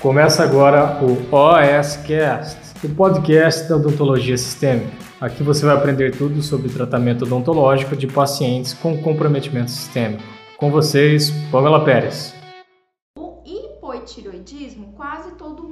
Começa agora o OSCast, o podcast da odontologia sistêmica. Aqui você vai aprender tudo sobre tratamento odontológico de pacientes com comprometimento sistêmico. Com vocês, Pamela Pérez. O hipotiroidismo quase todo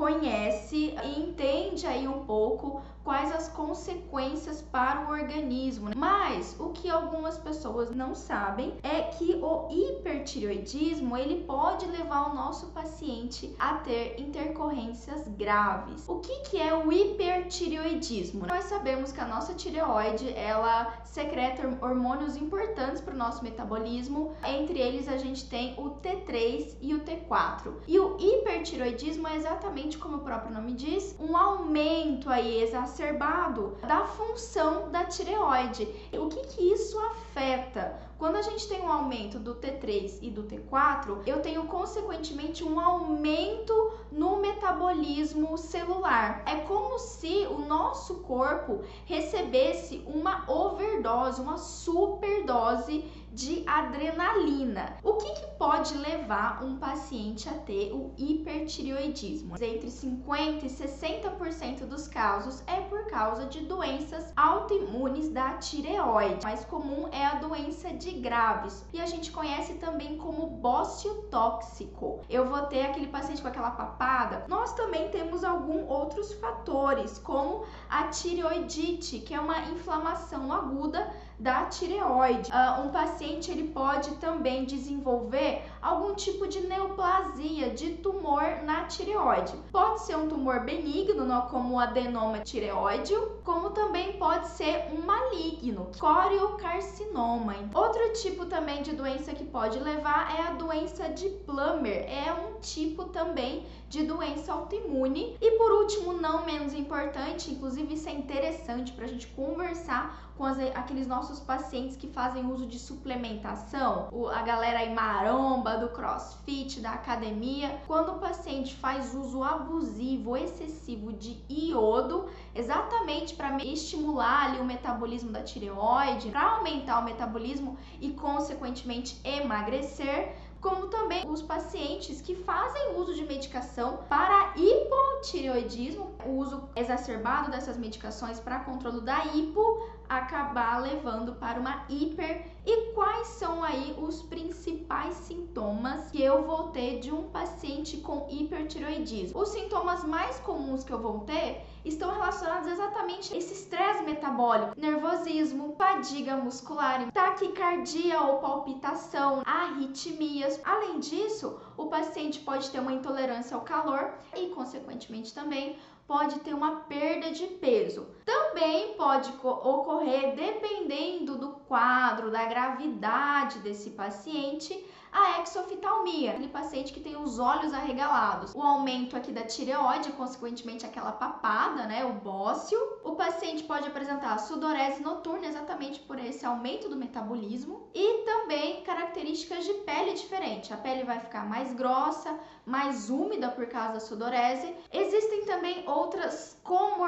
conhece e entende aí um pouco quais as consequências para o organismo. Né? Mas o que algumas pessoas não sabem é que o hipertireoidismo ele pode levar o nosso paciente a ter intercorrências graves. O que, que é o hipertireoidismo? Nós sabemos que a nossa tireoide ela secreta hormônios importantes para o nosso metabolismo. Entre eles a gente tem o T3 e o T4. E o hipertireoidismo é exatamente como o próprio nome diz, um aumento aí exacerbado exacerbado da função da tireoide. O que, que isso afeta? Quando a gente tem um aumento do T3 e do T4, eu tenho consequentemente um aumento no metabolismo celular. É como se o nosso corpo recebesse uma overdose, uma superdose de adrenalina. O que, que pode levar um paciente a ter o hipertireoidismo? Entre 50% e 60% dos casos é por causa de doenças autoimunes da tireoide. mais comum é a doença de Graves e a gente conhece também como bócio tóxico. Eu vou ter aquele paciente com aquela papada. Nós também temos alguns outros fatores, como a tireoidite, que é uma inflamação aguda da tireoide. Uh, um paciente ele pode também desenvolver algum tipo de neoplasia, de tumor na tireoide. Pode ser um tumor benigno, como o adenoma tireoideo, como também pode ser um maligno, coriocarcinoma. Outro tipo também de doença que pode levar é a doença de Plummer, é um tipo também de doença autoimune. E por último, não menos importante, inclusive isso é interessante para a gente conversar com as, aqueles nossos pacientes que fazem uso de suplementação, o, a galera aí maromba, do crossfit, da academia. Quando o paciente faz uso abusivo, excessivo de iodo, exatamente para estimular ali o metabolismo da tireoide, para aumentar o metabolismo e consequentemente emagrecer, como também os pacientes que fazem uso de medicação para hipotireoidismo, o uso exacerbado dessas medicações para controle da hipo acabar levando para uma hiper. E quais são aí os principais sintomas que eu vou ter de um paciente com hipertiroidismo? Os sintomas mais comuns que eu vou ter estão relacionados exatamente a esse estresse metabólico, nervosismo, fadiga muscular, taquicardia ou palpitação, arritmias. Além disso, o paciente pode ter uma intolerância ao calor e, consequentemente, também pode ter uma perda de peso. Também pode ocorrer, dependendo do quadro, da gravidade desse paciente, a exoftalmia, aquele paciente que tem os olhos arregalados, o aumento aqui da tireoide, consequentemente aquela papada, né, o bócio. O paciente pode apresentar sudorese noturna exatamente por esse aumento do metabolismo e também características de pele diferente. A pele vai ficar mais grossa, mais úmida por causa da sudorese. Existem também outras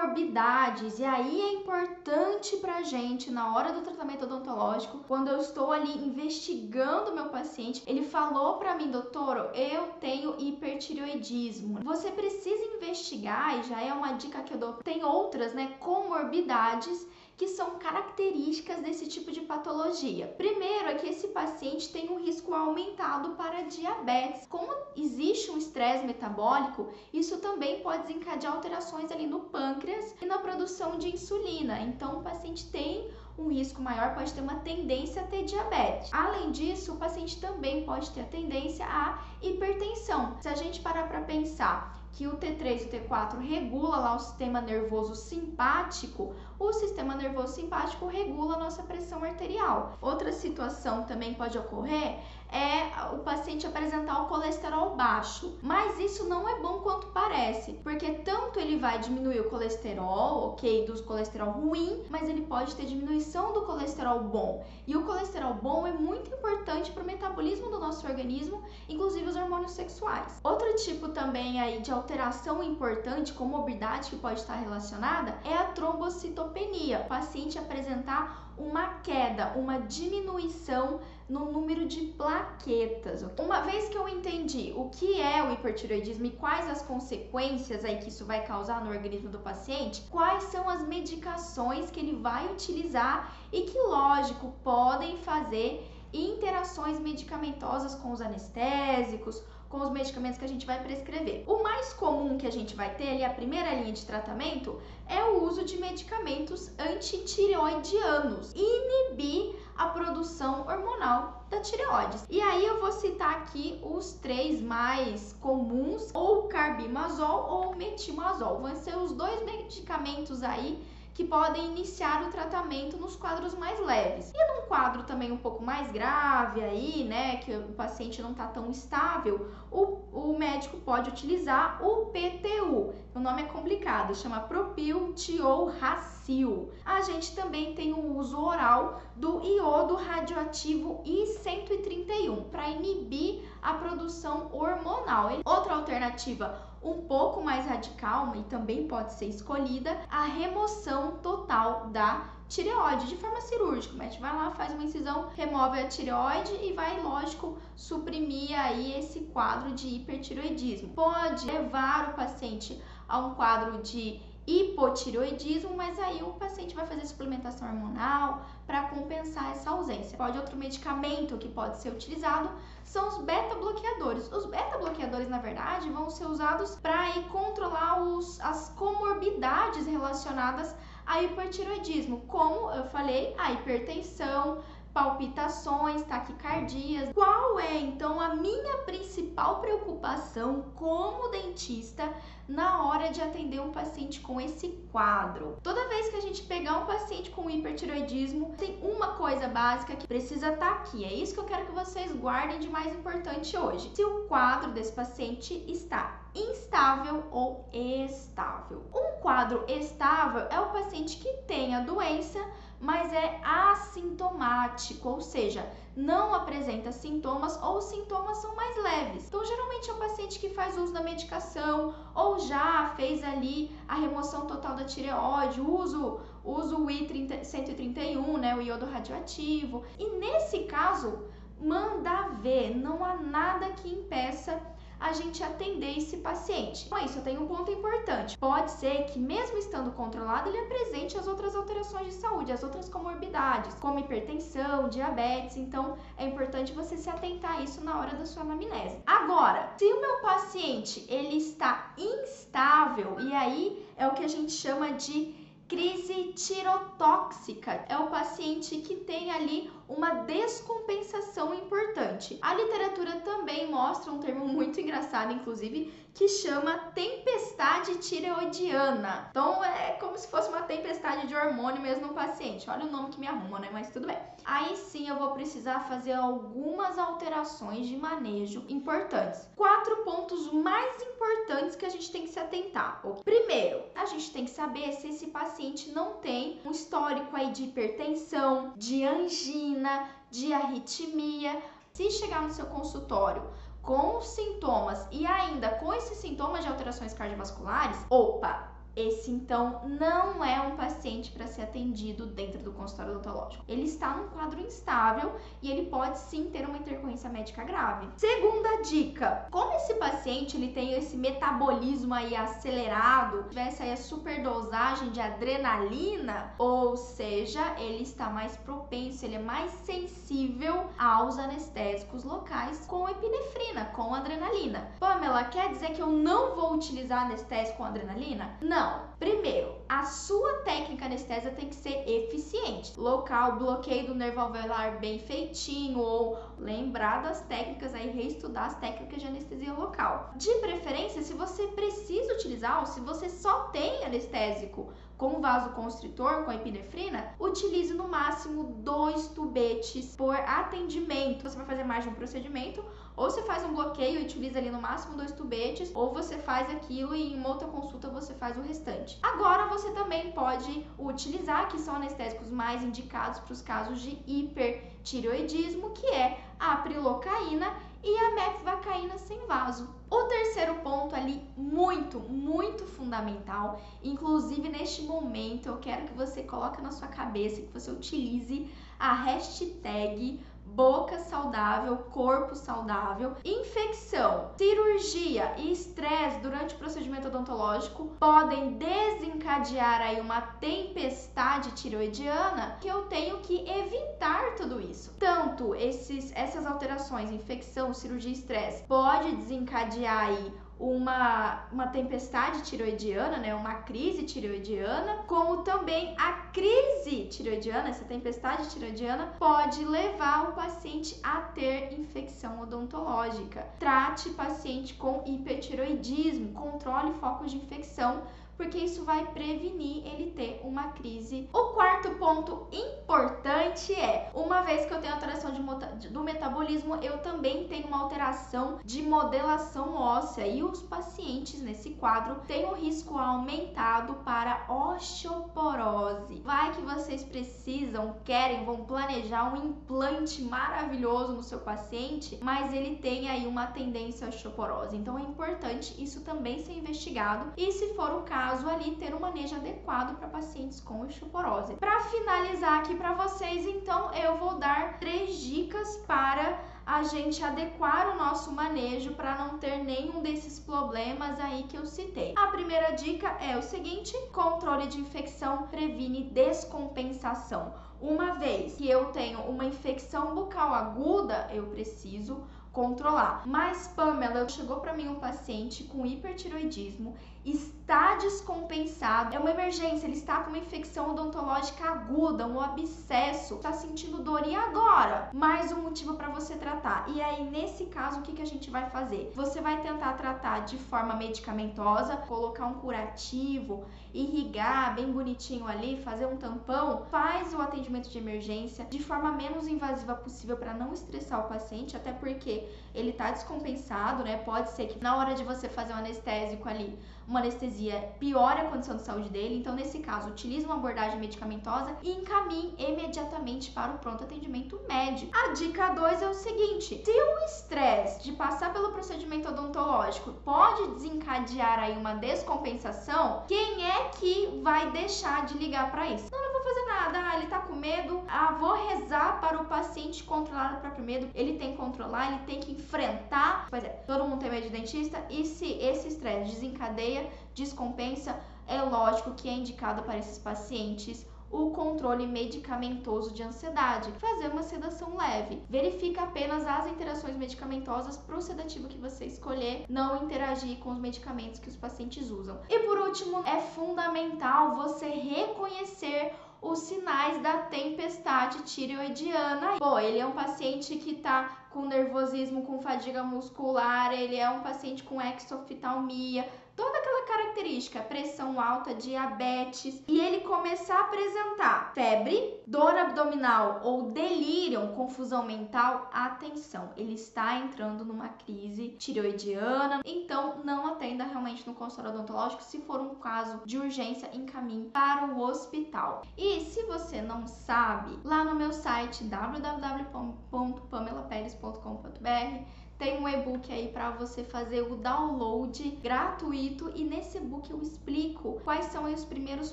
comorbidades e aí é importante pra gente na hora do tratamento odontológico, quando eu estou ali investigando o meu paciente, ele falou para mim, doutor, eu tenho hipertireoidismo. Você precisa investigar, e já é uma dica que eu dou. Tem outras, né, comorbidades que são características desse tipo de patologia. Primeiro é que esse paciente tem um risco aumentado para diabetes. Como existe um estresse metabólico, isso também pode desencadear alterações ali no pâncreas e na produção de insulina. Então, o paciente tem um risco maior pode ter uma tendência a ter diabetes. Além disso, o paciente também pode ter a tendência a hipertensão. Se a gente parar para pensar que o T3 e o T4 regula lá o sistema nervoso simpático, o sistema nervoso simpático regula a nossa pressão arterial. Outra situação também pode ocorrer é o paciente apresentar o colesterol baixo, mas isso não é bom quanto parece, porque tanto ele vai diminuir o colesterol, ok, do colesterol ruim, mas ele pode ter diminuição do colesterol bom. E o colesterol bom é muito importante para o metabolismo do nosso organismo, inclusive os hormônios sexuais. Outro tipo também aí de alteração importante, comorbidade que pode estar relacionada, é a trombocitopenia. O paciente apresentar uma queda, uma diminuição no número de plaquetas. Uma vez que eu entendi o que é o hipertiroidismo e quais as consequências aí que isso vai causar no organismo do paciente, quais são as medicações que ele vai utilizar e que, lógico, podem fazer interações medicamentosas com os anestésicos, com os medicamentos que a gente vai prescrever. O mais comum que a gente vai ter ali, a primeira linha de tratamento, é o uso de medicamentos antitireoidianos, inibir a produção hormonal da tireoide. E aí eu vou citar aqui os três mais comuns, ou carbimazol ou metimazol. Vão ser os dois medicamentos aí que podem iniciar o tratamento nos quadros mais leves. E num quadro também um pouco mais grave aí, né, que o paciente não está tão estável, o, o médico pode utilizar o PTU. O nome é complicado, chama propiltioracil. A gente também tem o uso oral do iodo radioativo I-131 para inibir a produção hormonal. Outra alternativa um pouco mais radical e também pode ser escolhida a remoção total da tireoide de forma cirúrgica. O médico vai lá, faz uma incisão, remove a tireoide e vai, lógico, suprimir aí esse quadro de hipertireoidismo. Pode levar o paciente a um quadro de hipotireoidismo, mas aí o paciente vai fazer suplementação hormonal para compensar essa ausência. Pode outro medicamento que pode ser utilizado são os beta-bloqueadores. Os beta-bloqueadores, na verdade, vão ser usados para controlar os, as comorbidades relacionadas a hipertiroidismo, como eu falei, a hipertensão, palpitações, taquicardias. Qual é então a minha principal preocupação como dentista na hora de atender um paciente com esse quadro? Toda vez que a gente pegar um paciente com hipertiroidismo, tem uma coisa básica que precisa estar tá aqui. É isso que eu quero que vocês guardem de mais importante hoje. Se o quadro desse paciente está instável ou estável. Um quadro estável é o paciente que tem a doença, mas é assintomático, ou seja, não apresenta sintomas ou os sintomas são mais leves. Então, geralmente é o paciente que faz uso da medicação ou já fez ali a remoção total da tireoide, uso, uso o I-131, né, o iodo radioativo. E nesse caso, manda ver, não há nada que impeça a gente atender esse paciente. Com isso, eu tenho um ponto importante. Pode ser que, mesmo estando controlado, ele apresente as outras alterações de saúde, as outras comorbidades, como hipertensão, diabetes. Então, é importante você se atentar a isso na hora da sua anamnese. Agora, se o meu paciente ele está instável, e aí é o que a gente chama de crise tirotóxica. É o paciente que tem ali uma descompensação importante. A literatura também mostra um termo muito engraçado, inclusive, que chama tempestade tireoidiana. Então é como se fosse uma tempestade de hormônio mesmo no paciente. Olha o nome que me arruma, né? Mas tudo bem. Aí sim eu vou precisar fazer algumas alterações de manejo importantes. Quatro pontos mais importantes que a gente tem que se atentar. Primeiro, a gente tem que saber se esse paciente não tem um histórico aí de hipertensão, de angina, de arritmia. Se chegar no seu consultório com sintomas e ainda com esses sintomas de alterações cardiovasculares, opa, esse então não é um paciente para ser atendido dentro do consultório odontológico. Ele está num quadro instável e ele pode sim ter uma intercorrência médica grave. Segunda dica: como esse paciente ele tem esse metabolismo aí acelerado, tivesse aí a superdosagem de adrenalina, ou seja, ele está mais propenso, ele é mais sensível aos anestésicos locais com epinefrina, com adrenalina. Pamela, quer dizer que eu não vou utilizar anestésico com adrenalina? Não não. Primeiro, a sua técnica anestésia tem que ser eficiente. Local, bloqueio do nervo alveolar bem feitinho ou lembrar das técnicas aí, reestudar as técnicas de anestesia local. De preferência, se você precisa utilizar ou se você só tem anestésico com vasoconstritor, com epinefrina, utilize no máximo dois tubetes por atendimento. Você vai fazer mais de um procedimento ou você faz um bloqueio e utiliza ali no máximo dois tubetes, ou você faz aquilo e em uma outra consulta você faz o restante. Agora você também pode utilizar, que são anestésicos mais indicados para os casos de hipertireoidismo, que é a prilocaína e a mefvacaína sem vaso. O terceiro ponto ali, muito, muito fundamental, inclusive neste momento eu quero que você coloque na sua cabeça, que você utilize a hashtag boca saudável, corpo saudável, infecção, cirurgia e estresse durante o procedimento odontológico podem desencadear aí uma tempestade tiroidiana que eu tenho que evitar tudo isso. Tanto esses, essas alterações, infecção, cirurgia e estresse, pode desencadear aí uma, uma tempestade tiroidiana, né, uma crise tiroidiana, como também a crise tiroidiana, essa tempestade tiroidiana, pode levar o paciente a ter infecção odontológica. Trate paciente com hipertiroidismo, controle focos de infecção porque isso vai prevenir ele ter uma crise. O quarto ponto importante é, uma vez que eu tenho alteração de, do metabolismo, eu também tenho uma alteração de modelação óssea e os pacientes nesse quadro têm o risco aumentado para osteoporose. Vai que vocês precisam, querem, vão planejar um implante maravilhoso no seu paciente, mas ele tem aí uma tendência à osteoporose. Então é importante isso também ser investigado e se for o caso caso ali ter um manejo adequado para pacientes com osteoporose. Para finalizar aqui para vocês, então eu vou dar três dicas para a gente adequar o nosso manejo para não ter nenhum desses problemas aí que eu citei. A primeira dica é o seguinte: controle de infecção previne descompensação. Uma vez que eu tenho uma infecção bucal aguda, eu preciso controlar. Mas Pamela, chegou para mim um paciente com hipertiroidismo, está descompensado, é uma emergência, ele está com uma infecção odontológica aguda, um abscesso, está sentindo dor e agora? Mais um motivo para você tratar. E aí, nesse caso, o que, que a gente vai fazer? Você vai tentar tratar de forma medicamentosa, colocar um curativo, irrigar bem bonitinho ali, fazer um tampão, faz o atendimento de emergência de forma menos invasiva possível para não estressar o paciente, até porque ele está descompensado, né? Pode ser que na hora de você fazer um anestésico ali, uma anestesia piore a condição de saúde dele. Então, nesse caso, utilize uma abordagem medicamentosa e encaminhe imediatamente para o pronto atendimento médico. A dica 2 é o seguinte: se o estresse de passar pelo procedimento odontológico pode desencadear aí uma descompensação, quem é que vai deixar de ligar para isso? Não, não vou fazer nada. Ah, ele tá com medo. Ah, vou rezar para o paciente controlar o próprio medo. Ele tem que controlar, ele tem que enfrentar. Pois é, todo mundo tem medo de dentista. E se esse estresse desencadeia, descompensa, é lógico que é indicado para esses pacientes o controle medicamentoso de ansiedade, fazer uma sedação leve. Verifica apenas as interações medicamentosas para o sedativo que você escolher, não interagir com os medicamentos que os pacientes usam. E por último, é fundamental você reconhecer os sinais da tempestade tireoidiana. Pô, ele é um paciente que tá com nervosismo, com fadiga muscular, ele é um paciente com exoftalmia, toda aquela característica, pressão alta, diabetes, e ele começar a apresentar febre, dor abdominal ou delírio, confusão mental, atenção, ele está entrando numa crise tireoidiana, então não atenda realmente no consultório odontológico, se for um caso de urgência, encaminhe para o hospital. E se você não sabe, lá no meu site www.pamelaperes.com.br tem um e-book aí para você fazer o download gratuito e nesse e-book eu explico quais são os primeiros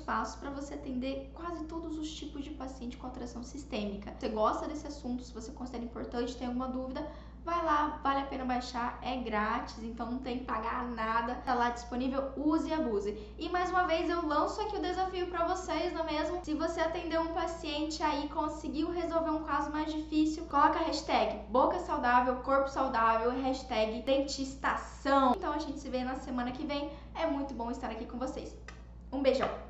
passos para você atender quase todos os tipos de paciente com atração sistêmica. Você gosta desse assunto? Se você considera importante, tem alguma dúvida? Vai lá, vale a pena baixar, é grátis, então não tem que pagar nada. Tá lá disponível, use e abuse. E mais uma vez eu lanço aqui o desafio para vocês, não é mesmo? Se você atendeu um paciente aí, conseguiu resolver um caso mais difícil, coloca a hashtag boca saudável, corpo saudável, hashtag dentistação. Então a gente se vê na semana que vem. É muito bom estar aqui com vocês. Um beijão!